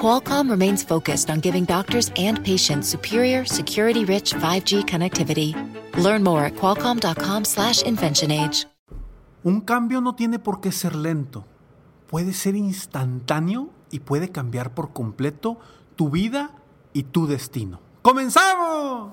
Qualcomm remains focused on giving doctors and patients superior, security-rich 5G connectivity. Learn more at qualcomm.com/inventionage. Un cambio no tiene por qué ser lento. Puede ser instantáneo y puede cambiar por completo tu vida y tu destino. ¡Comenzamos!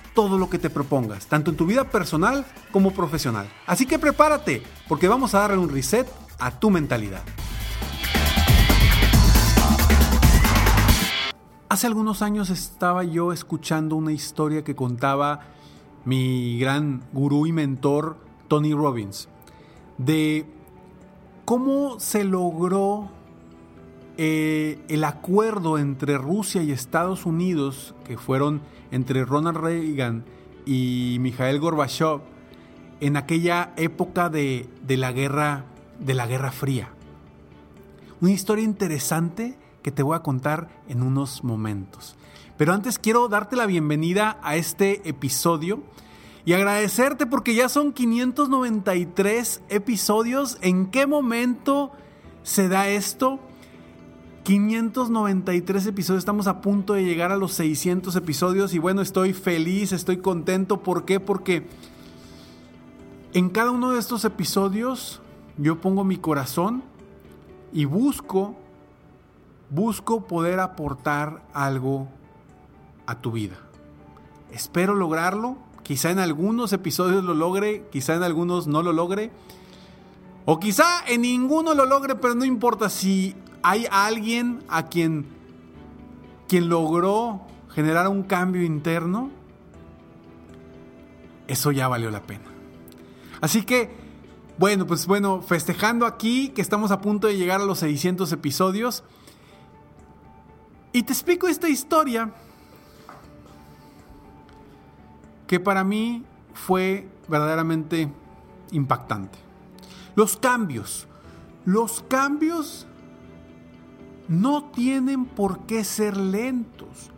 todo lo que te propongas, tanto en tu vida personal como profesional. Así que prepárate, porque vamos a darle un reset a tu mentalidad. Hace algunos años estaba yo escuchando una historia que contaba mi gran gurú y mentor Tony Robbins, de cómo se logró eh, el acuerdo entre Rusia y Estados Unidos, que fueron entre Ronald Reagan y Mikhail Gorbachev en aquella época de, la guerra de la Guerra Fría. Una historia interesante que te voy a contar en unos momentos. Pero antes quiero darte la bienvenida a este episodio y agradecerte porque ya son 593 episodios. ¿En qué momento se da esto? 593 episodios, estamos a punto de llegar a los 600 episodios y bueno, estoy feliz, estoy contento. ¿Por qué? Porque en cada uno de estos episodios yo pongo mi corazón y busco, busco poder aportar algo a tu vida. Espero lograrlo, quizá en algunos episodios lo logre, quizá en algunos no lo logre. O quizá en ninguno lo logre, pero no importa si hay alguien a quien, quien logró generar un cambio interno, eso ya valió la pena. Así que, bueno, pues bueno, festejando aquí que estamos a punto de llegar a los 600 episodios. Y te explico esta historia que para mí fue verdaderamente impactante. Los cambios. Los cambios no tienen por qué ser lentos.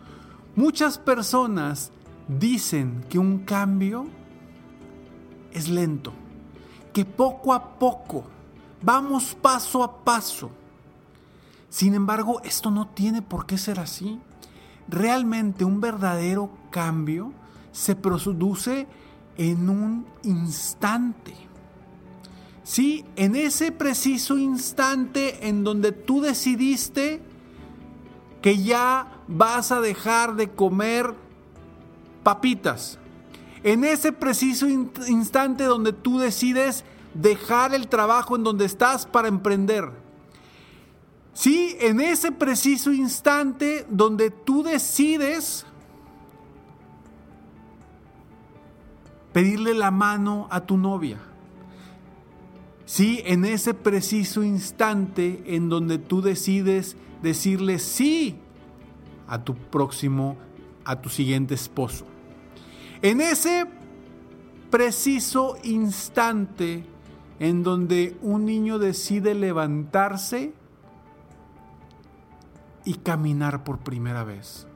Muchas personas dicen que un cambio es lento, que poco a poco, vamos paso a paso. Sin embargo, esto no tiene por qué ser así. Realmente un verdadero cambio se produce en un instante. Sí, en ese preciso instante en donde tú decidiste que ya vas a dejar de comer papitas. En ese preciso instante donde tú decides dejar el trabajo en donde estás para emprender. Sí, en ese preciso instante donde tú decides pedirle la mano a tu novia Sí, en ese preciso instante en donde tú decides decirle sí a tu próximo, a tu siguiente esposo. En ese preciso instante en donde un niño decide levantarse y caminar por primera vez.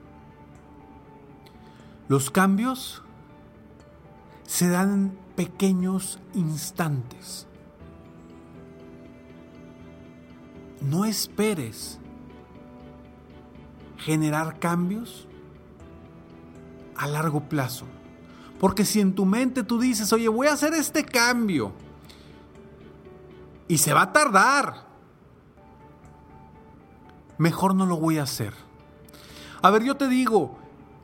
Los cambios se dan en pequeños instantes. No esperes generar cambios a largo plazo. Porque si en tu mente tú dices, oye, voy a hacer este cambio y se va a tardar, mejor no lo voy a hacer. A ver, yo te digo,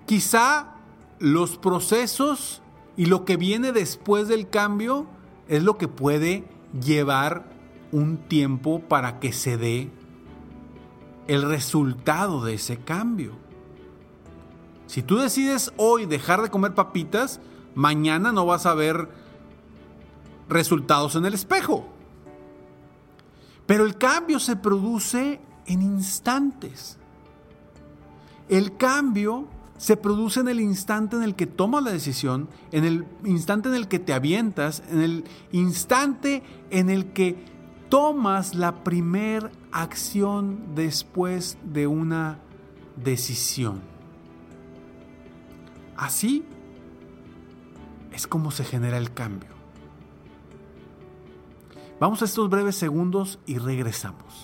quizá los procesos y lo que viene después del cambio es lo que puede llevar un tiempo para que se dé el resultado de ese cambio. Si tú decides hoy dejar de comer papitas, mañana no vas a ver resultados en el espejo. Pero el cambio se produce en instantes. El cambio se produce en el instante en el que tomas la decisión, en el instante en el que te avientas, en el instante en el que tomas la primer acción después de una decisión. Así es como se genera el cambio. Vamos a estos breves segundos y regresamos.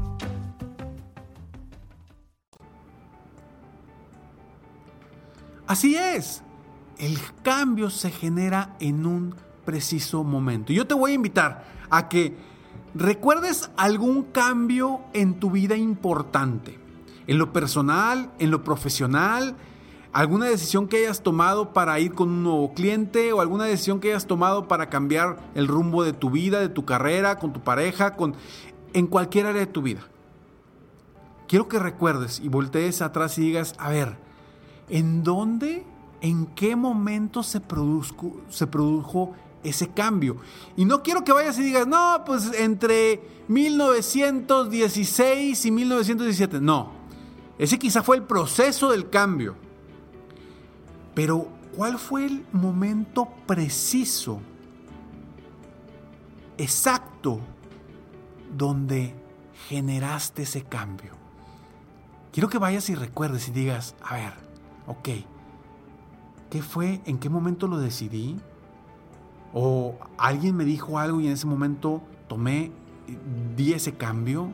Así es. El cambio se genera en un preciso momento. Yo te voy a invitar a que recuerdes algún cambio en tu vida importante. En lo personal, en lo profesional, alguna decisión que hayas tomado para ir con un nuevo cliente o alguna decisión que hayas tomado para cambiar el rumbo de tu vida, de tu carrera, con tu pareja, con en cualquier área de tu vida. Quiero que recuerdes y voltees atrás y digas, a ver, ¿En dónde, en qué momento se, se produjo ese cambio? Y no quiero que vayas y digas, no, pues entre 1916 y 1917. No, ese quizá fue el proceso del cambio. Pero, ¿cuál fue el momento preciso, exacto, donde generaste ese cambio? Quiero que vayas y recuerdes y digas, a ver, ok, ¿qué fue? ¿En qué momento lo decidí? ¿O alguien me dijo algo y en ese momento tomé, di ese cambio?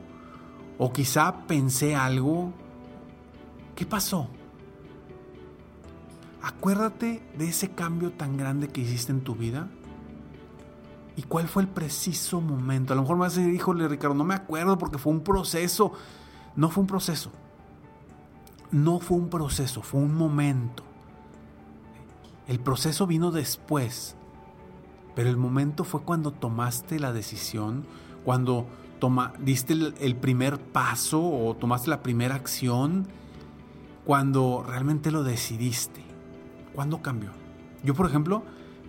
¿O quizá pensé algo? ¿Qué pasó? Acuérdate de ese cambio tan grande que hiciste en tu vida. ¿Y cuál fue el preciso momento? A lo mejor me vas a decir, híjole Ricardo, no me acuerdo porque fue un proceso. No fue un proceso no fue un proceso, fue un momento. El proceso vino después, pero el momento fue cuando tomaste la decisión, cuando toma, diste el, primer paso o tomaste la primera acción, cuando realmente lo decidiste. ¿Cuándo cambió? Yo, por ejemplo,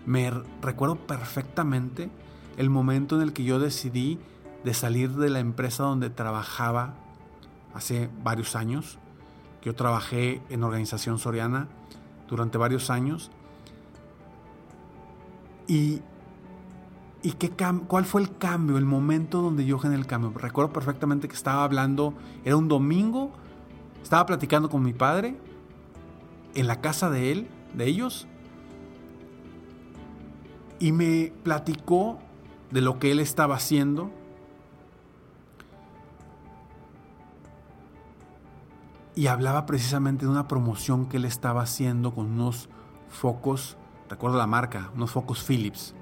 me recuerdo perfectamente el momento en el que yo decidí de salir de la empresa donde trabajaba hace varios años yo trabajé en organización soriana durante varios años. Y, y qué cuál fue el cambio, el momento donde yo generé el cambio. Recuerdo perfectamente que estaba hablando, era un domingo, estaba platicando con mi padre en la casa de él, de ellos, y me platicó de lo que él estaba haciendo y hablaba precisamente de una promoción que él estaba haciendo con unos focos, recuerdo la marca, unos focos Philips.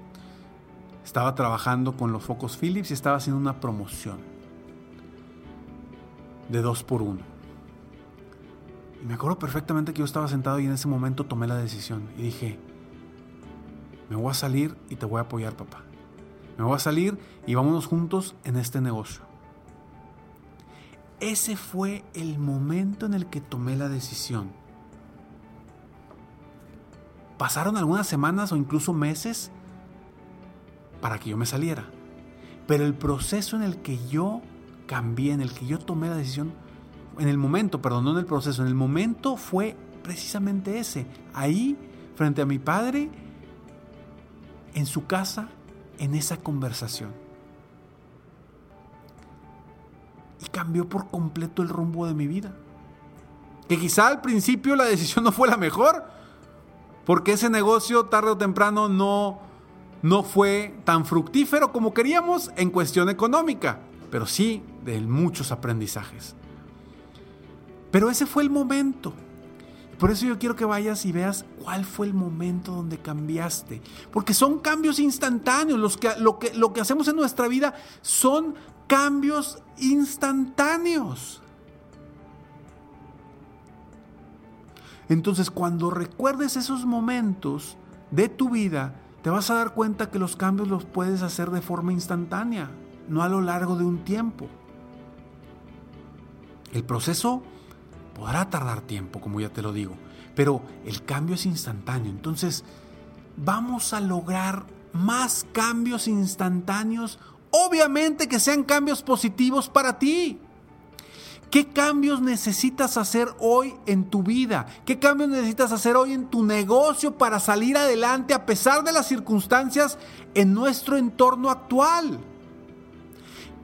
Estaba trabajando con los focos Philips y estaba haciendo una promoción de dos por uno. Y me acuerdo perfectamente que yo estaba sentado y en ese momento tomé la decisión y dije, me voy a salir y te voy a apoyar, papá. Me voy a salir y vámonos juntos en este negocio. Ese fue el momento en el que tomé la decisión. Pasaron algunas semanas o incluso meses para que yo me saliera. Pero el proceso en el que yo cambié, en el que yo tomé la decisión, en el momento, perdón, no en el proceso, en el momento fue precisamente ese. Ahí, frente a mi padre, en su casa, en esa conversación. Y cambió por completo el rumbo de mi vida. Que quizá al principio la decisión no fue la mejor, porque ese negocio tarde o temprano no, no fue tan fructífero como queríamos en cuestión económica, pero sí de muchos aprendizajes. Pero ese fue el momento. Por eso yo quiero que vayas y veas cuál fue el momento donde cambiaste. Porque son cambios instantáneos. Los que, lo, que, lo que hacemos en nuestra vida son cambios instantáneos. Entonces cuando recuerdes esos momentos de tu vida, te vas a dar cuenta que los cambios los puedes hacer de forma instantánea, no a lo largo de un tiempo. El proceso podrá tardar tiempo, como ya te lo digo, pero el cambio es instantáneo. Entonces, vamos a lograr más cambios instantáneos, obviamente que sean cambios positivos para ti. ¿Qué cambios necesitas hacer hoy en tu vida? ¿Qué cambios necesitas hacer hoy en tu negocio para salir adelante a pesar de las circunstancias en nuestro entorno actual?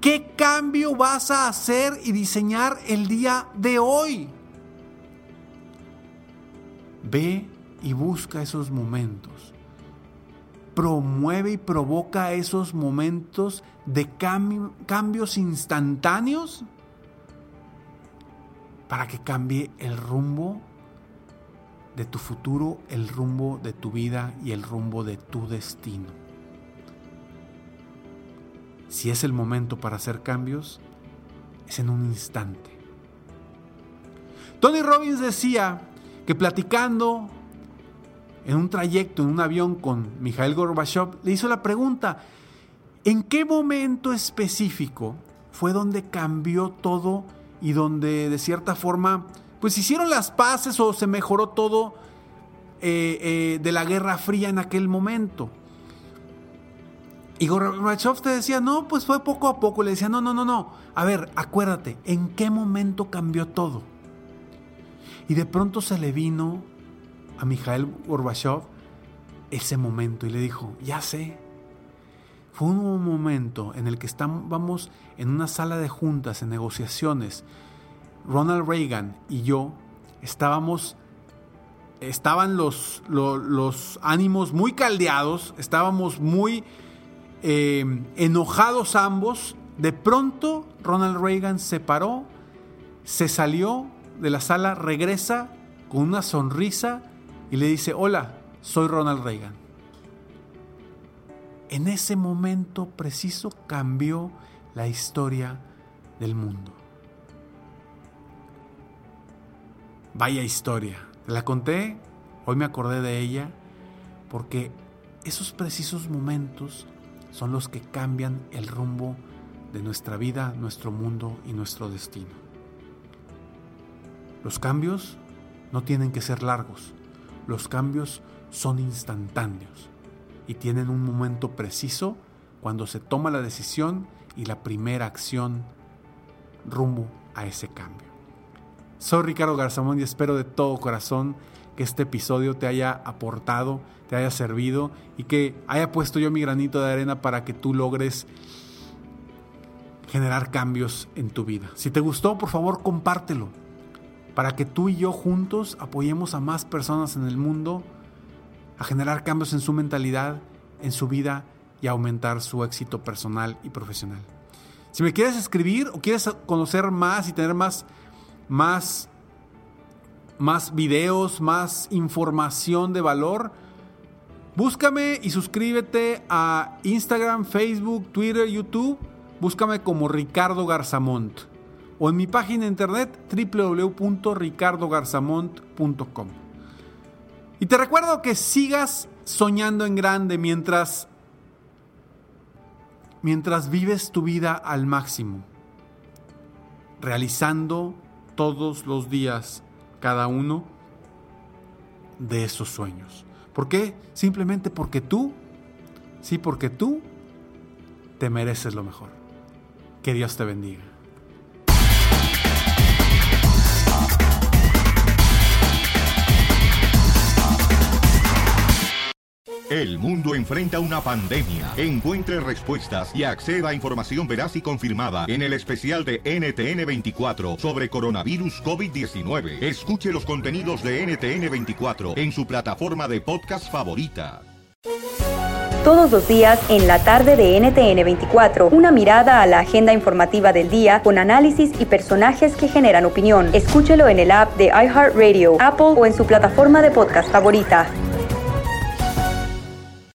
¿Qué cambio vas a hacer y diseñar el día de hoy? Ve y busca esos momentos. Promueve y provoca esos momentos de cambios instantáneos para que cambie el rumbo de tu futuro, el rumbo de tu vida y el rumbo de tu destino. Si es el momento para hacer cambios, es en un instante. Tony Robbins decía que platicando en un trayecto en un avión con Mikhail Gorbachev, le hizo la pregunta, ¿en qué momento específico fue donde cambió todo y donde de cierta forma pues hicieron las paces o se mejoró todo eh, eh, de la Guerra Fría en aquel momento. Y Gorbachev te decía, no, pues fue poco a poco. Le decía, no, no, no, no. A ver, acuérdate, ¿en qué momento cambió todo? Y de pronto se le vino a Mikhail Gorbachev ese momento y le dijo, ya sé. Fue un momento en el que estábamos en una sala de juntas, en negociaciones. Ronald Reagan y yo estábamos, estaban los, los, ánimos muy caldeados, estábamos muy eh, enojados ambos. De pronto Ronald Reagan se paró, se salió de la sala, regresa con una sonrisa y le dice, hola, soy Ronald Reagan. En ese momento preciso cambió la historia del mundo. Vaya historia. Te la conté, hoy me acordé de ella, porque esos precisos momentos son los que cambian el rumbo de nuestra vida, nuestro mundo y nuestro destino. Los cambios no tienen que ser largos, los cambios son instantáneos y tienen un momento preciso cuando se toma la decisión y la primera acción rumbo a ese cambio. Soy Ricardo Garzamón y espero de todo corazón que este episodio te haya aportado, te haya servido y que haya puesto yo mi granito de arena para que tú logres generar cambios en tu vida. Si te gustó, por favor, compártelo para que tú y yo juntos apoyemos a más personas en el mundo a generar cambios en su mentalidad, en su vida y aumentar su éxito personal y profesional. Si me quieres escribir o quieres conocer más y tener más, más, más videos, más información de valor, búscame y suscríbete a Instagram, Facebook, Twitter, YouTube. Búscame como Ricardo Garzamont o en mi página de internet www.ricardogarzamont.com. Y te recuerdo que sigas soñando en grande mientras mientras vives tu vida al máximo, realizando todos los días cada uno de esos sueños. ¿Por qué? Simplemente porque tú, sí, porque tú te mereces lo mejor. Que Dios te bendiga. El mundo enfrenta una pandemia. Encuentre respuestas y acceda a información veraz y confirmada en el especial de NTN24 sobre coronavirus COVID-19. Escuche los contenidos de NTN24 en su plataforma de podcast favorita. Todos los días en la tarde de NTN24, una mirada a la agenda informativa del día con análisis y personajes que generan opinión. Escúchelo en el app de iHeartRadio, Apple o en su plataforma de podcast favorita.